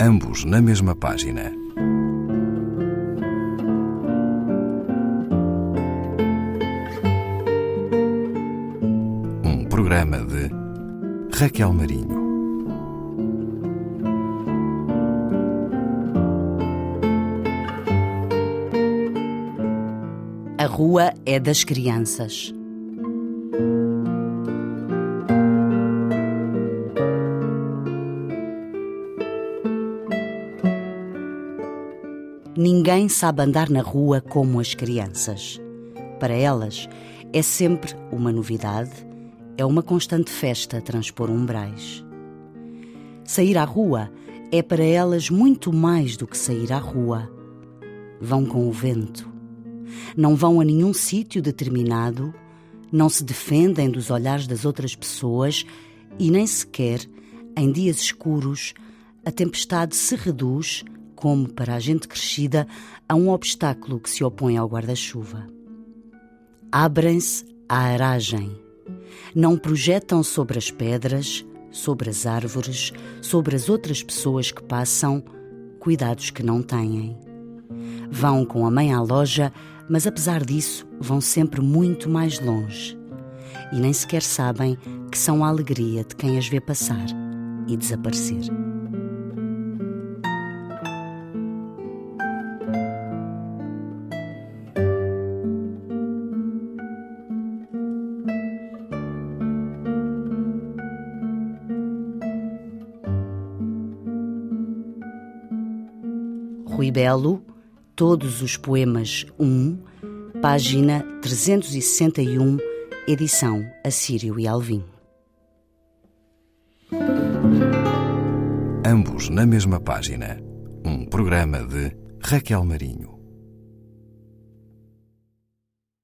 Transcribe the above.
ambos na mesma página. Um programa de Raquel Marinho. A rua é das crianças. Ninguém sabe andar na rua como as crianças. Para elas, é sempre uma novidade, é uma constante festa transpor umbrais. Sair à rua é para elas muito mais do que sair à rua. Vão com o vento. Não vão a nenhum sítio determinado, não se defendem dos olhares das outras pessoas e nem sequer, em dias escuros, a tempestade se reduz como para a gente crescida, a um obstáculo que se opõe ao guarda-chuva. Abrem-se à aragem. Não projetam sobre as pedras, sobre as árvores, sobre as outras pessoas que passam, cuidados que não têm. Vão com a mãe à loja, mas apesar disso, vão sempre muito mais longe. E nem sequer sabem que são a alegria de quem as vê passar e desaparecer. Rui Belo, Todos os Poemas 1, página 361, edição Assírio e Alvim. Ambos na mesma página. Um programa de Raquel Marinho.